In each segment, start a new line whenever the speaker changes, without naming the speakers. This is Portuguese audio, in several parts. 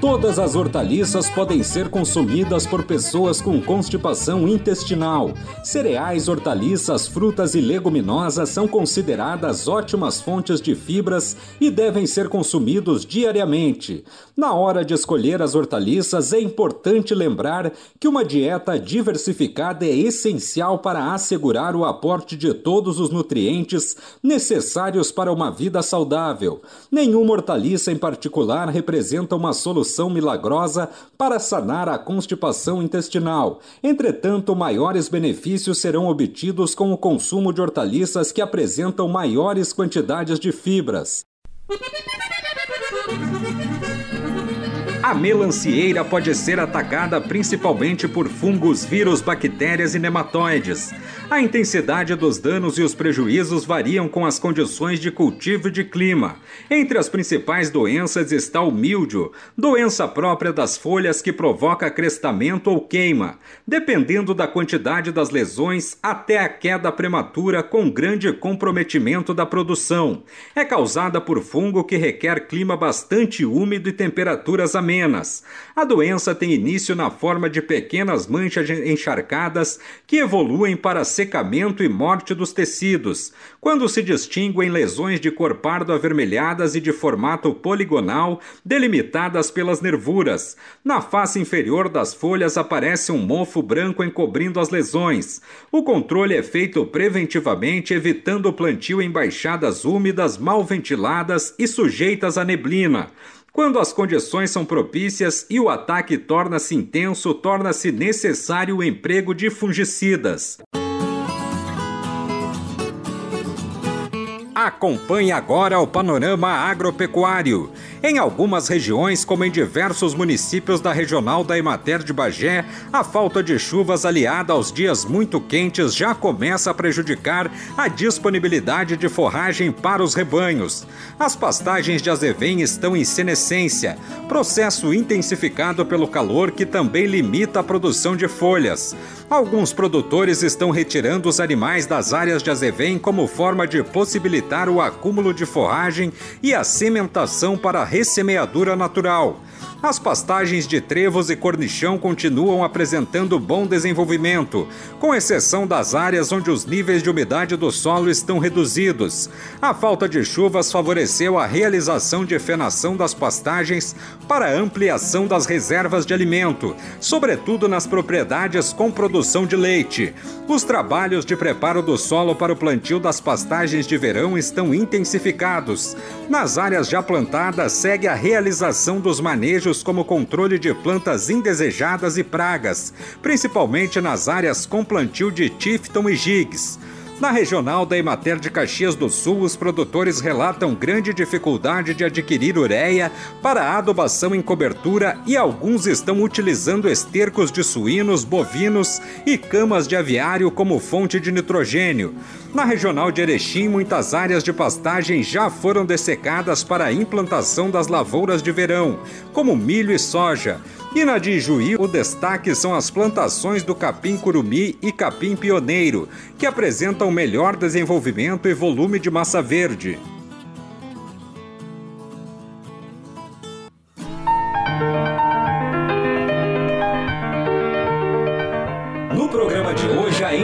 Todas as hortaliças podem ser consumidas por pessoas com constipação intestinal. Cereais, hortaliças, frutas e leguminosas são consideradas ótimas fontes de fibras e devem ser consumidos diariamente. Na hora de escolher as hortaliças, é importante lembrar que uma dieta diversificada é essencial para assegurar o aporte de todos os nutrientes necessários para uma vida saudável. Nenhuma hortaliça em particular representa uma solução solução milagrosa para sanar a constipação intestinal. Entretanto, maiores benefícios serão obtidos com o consumo de hortaliças que apresentam maiores quantidades de fibras. A melancieira pode ser atacada principalmente por fungos, vírus, bactérias e nematóides. A intensidade dos danos e os prejuízos variam com as condições de cultivo e de clima. Entre as principais doenças está o míldio, doença própria das folhas que provoca crestamento ou queima, dependendo da quantidade das lesões até a queda prematura com grande comprometimento da produção. É causada por fungo que requer clima bastante úmido e temperaturas amenas a doença tem início na forma de pequenas manchas encharcadas que evoluem para secamento e morte dos tecidos, quando se distinguem lesões de cor pardo avermelhadas e de formato poligonal, delimitadas pelas nervuras. Na face inferior das folhas aparece um mofo branco encobrindo as lesões. O controle é feito preventivamente, evitando o plantio em baixadas úmidas, mal ventiladas e sujeitas à neblina. Quando as condições são propícias e o ataque torna-se intenso, torna-se necessário o emprego de fungicidas. Acompanhe agora o panorama agropecuário. Em algumas regiões, como em diversos municípios da regional da Emater de Bagé, a falta de chuvas aliada aos dias muito quentes já começa a prejudicar a disponibilidade de forragem para os rebanhos. As pastagens de azevém estão em senescência, processo intensificado pelo calor que também limita a produção de folhas. Alguns produtores estão retirando os animais das áreas de azevém como forma de possibilitar o acúmulo de forragem e a cimentação para a ressemeadura natural. As pastagens de trevos e cornichão continuam apresentando bom desenvolvimento, com exceção das áreas onde os níveis de umidade do solo estão reduzidos. A falta de chuvas favoreceu a realização de fenação das pastagens para ampliação das reservas de alimento, sobretudo nas propriedades com produção de leite. Os trabalhos de preparo do solo para o plantio das pastagens de verão estão intensificados. Nas áreas já plantadas, segue a realização dos manejos como controle de plantas indesejadas e pragas, principalmente nas áreas com plantio de Tifton e Gigs. Na regional da Emater de Caxias do Sul, os produtores relatam grande dificuldade de adquirir ureia para adubação em cobertura e alguns estão utilizando estercos de suínos, bovinos e camas de aviário como fonte de nitrogênio. Na regional de Erechim, muitas áreas de pastagem já foram dessecadas para a implantação das lavouras de verão, como milho e soja. E na de Juí, o destaque são as plantações do capim curumi e capim pioneiro, que apresentam melhor desenvolvimento e volume de massa verde.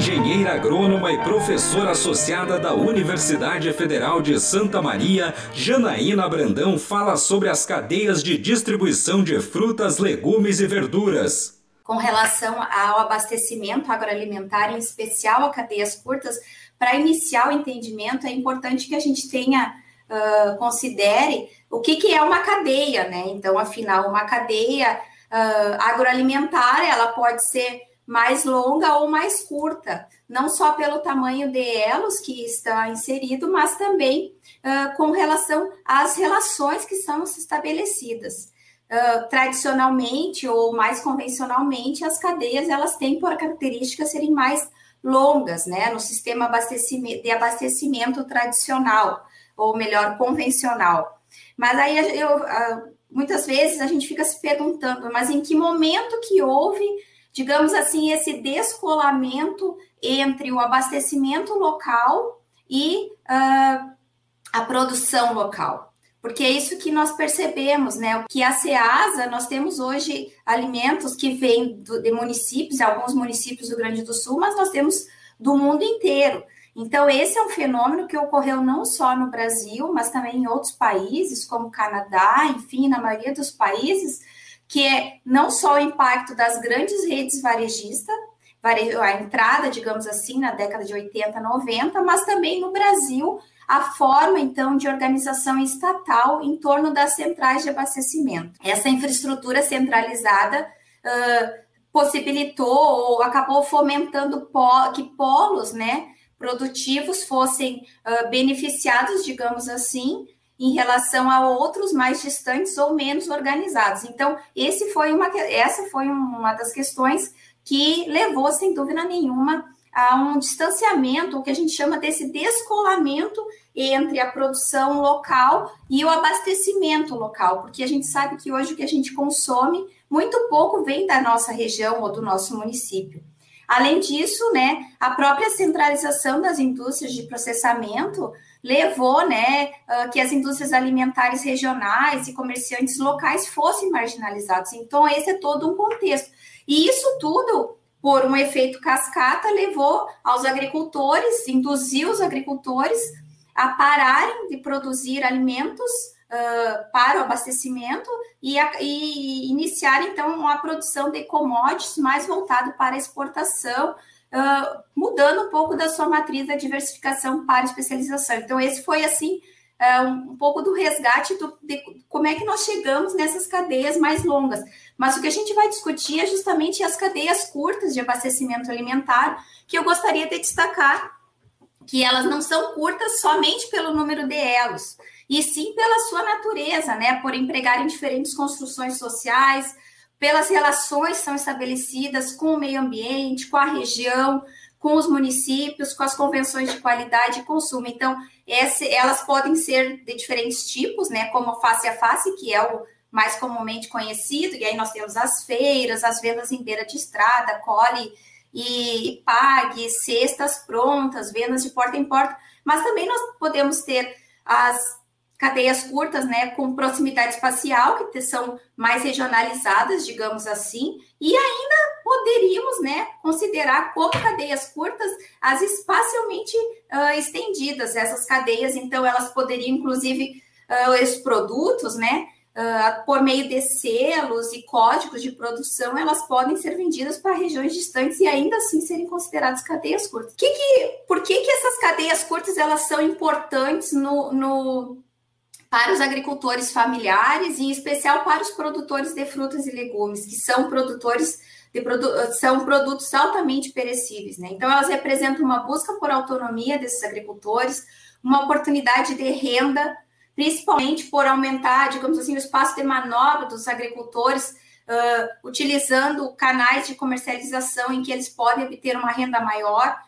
Engenheira agrônoma e professora associada da Universidade Federal de Santa Maria, Janaína Brandão, fala sobre as cadeias de distribuição de frutas, legumes e verduras.
Com relação ao abastecimento agroalimentar, em especial a cadeias curtas, para iniciar o entendimento, é importante que a gente tenha, uh, considere o que, que é uma cadeia, né? Então, afinal, uma cadeia uh, agroalimentar, ela pode ser mais longa ou mais curta, não só pelo tamanho de elos que está inserido, mas também uh, com relação às relações que são estabelecidas. uh, tradicionalmente ou mais convencionalmente, as cadeias elas têm por característica serem mais longas, né, no sistema abastecimento, de abastecimento tradicional, ou melhor, convencional. Mas aí eu, muitas vezes a gente fica se perguntando, mas em que momento que houve, digamos assim, esse descolamento entre o abastecimento local e uh, a produção local? Porque é isso que nós percebemos, né? Que a SEASA, nós temos hoje alimentos que vêm de municípios, alguns municípios do Grande do Sul, mas nós temos do mundo inteiro. Então, esse é um fenômeno que ocorreu não só no Brasil, mas também em outros países, como Canadá, enfim, na maioria dos países, que é não só o impacto das grandes redes varejistas, a entrada, digamos assim, na década de 80, 90, mas também no Brasil, a forma, então, de organização estatal em torno das centrais de abastecimento. Essa infraestrutura centralizada uh, possibilitou ou acabou fomentando que polos né, produtivos fossem uh, beneficiados, digamos assim, em relação a outros mais distantes ou menos organizados. Então, esse foi uma, essa foi uma das questões que levou, sem dúvida nenhuma, a um distanciamento, o que a gente chama desse descolamento entre a produção local e o abastecimento local, porque a gente sabe que hoje o que a gente consome, muito pouco vem da nossa região ou do nosso município. Além disso, né, a própria centralização das indústrias de processamento levou, né, que as indústrias alimentares regionais e comerciantes locais fossem marginalizados. Então, esse é todo um contexto. E isso tudo por um efeito cascata, levou aos agricultores, induziu os agricultores a pararem de produzir alimentos uh, para o abastecimento e, a, e iniciar, então, a produção de commodities mais voltado para exportação, mudando um pouco da sua matriz da diversificação para especialização. Então, esse foi, assim, uh, um, um, pouco do resgate do, de como é que nós chegamos nessas cadeias mais longas. Mas o que a gente vai discutir é justamente as cadeias curtas de abastecimento alimentar, que eu gostaria de destacar que elas não são curtas somente pelo número de elos, e sim pela sua natureza, né? Por empregarem diferentes construções sociais, pelas relações que são estabelecidas com o meio ambiente, com a região, com os municípios, com as convenções de qualidade e consumo. Então, elas podem ser de diferentes tipos, né? Como face a face, que é o mais comumente conhecido, e aí nós temos as feiras, as vendas em beira de estrada, cole e pague, cestas prontas, vendas de porta em porta, mas também nós podemos ter as cadeias curtas, né, com proximidade espacial, que são mais regionalizadas, digamos assim, e ainda poderíamos, né, considerar como cadeias curtas as espacialmente uh, estendidas, essas cadeias, então elas poderiam, inclusive, uh, os produtos, né, uh, por meio de selos e códigos de produção, elas podem ser vendidas para regiões distantes e ainda assim serem consideradas cadeias curtas. Que que, por que, que essas cadeias curtas elas são importantes no, no, para os agricultores familiares e em especial para os produtores de frutas e legumes, que são produtores de produ são produtos altamente perecíveis, né? Então elas representam uma busca por autonomia desses agricultores, uma oportunidade de renda principalmente por aumentar, digamos assim, o espaço de manobra dos agricultores, uh, utilizando canais de comercialização em que eles podem obter uma renda maior,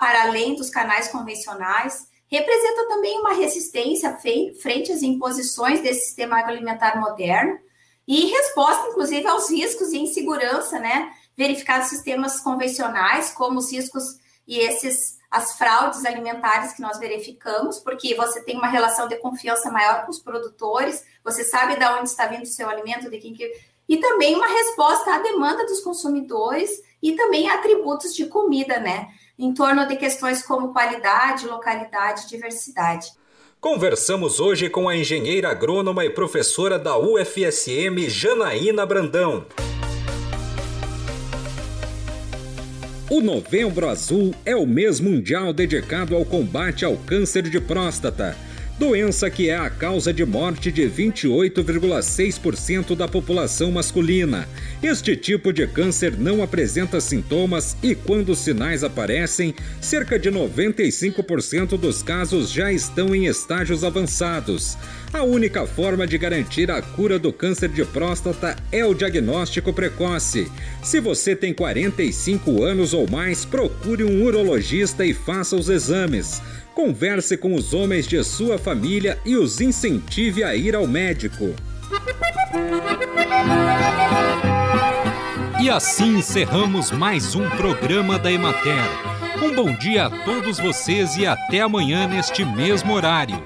para além dos canais convencionais. Representa também uma resistência frente às imposições desse sistema agroalimentar moderno e resposta, inclusive, aos riscos e insegurança, né? Verificados sistemas convencionais, como os riscos e esses as fraudes alimentares que nós verificamos, porque você tem uma relação de confiança maior com os produtores, você sabe de onde está vindo o seu alimento, de quem que. E também uma resposta à demanda dos consumidores e também atributos de comida, né? Em torno de questões como qualidade, localidade, diversidade.
Conversamos hoje com a engenheira agrônoma e professora da UFSM, Janaína Brandão. O Novembro Azul é o mês mundial dedicado ao combate ao câncer de próstata, doença que é a causa de morte de 28,6% da população masculina. Este tipo de câncer não apresenta sintomas e, quando os sinais aparecem, cerca de 95% dos casos já estão em estágios avançados. A única forma de garantir a cura do câncer de próstata é o diagnóstico precoce. Se você tem 45 anos ou mais, procure um urologista e faça os exames. Converse com os homens de sua família e os incentive a ir ao médico. E assim encerramos mais um programa da Emater. Um bom dia a todos vocês e até amanhã neste mesmo horário.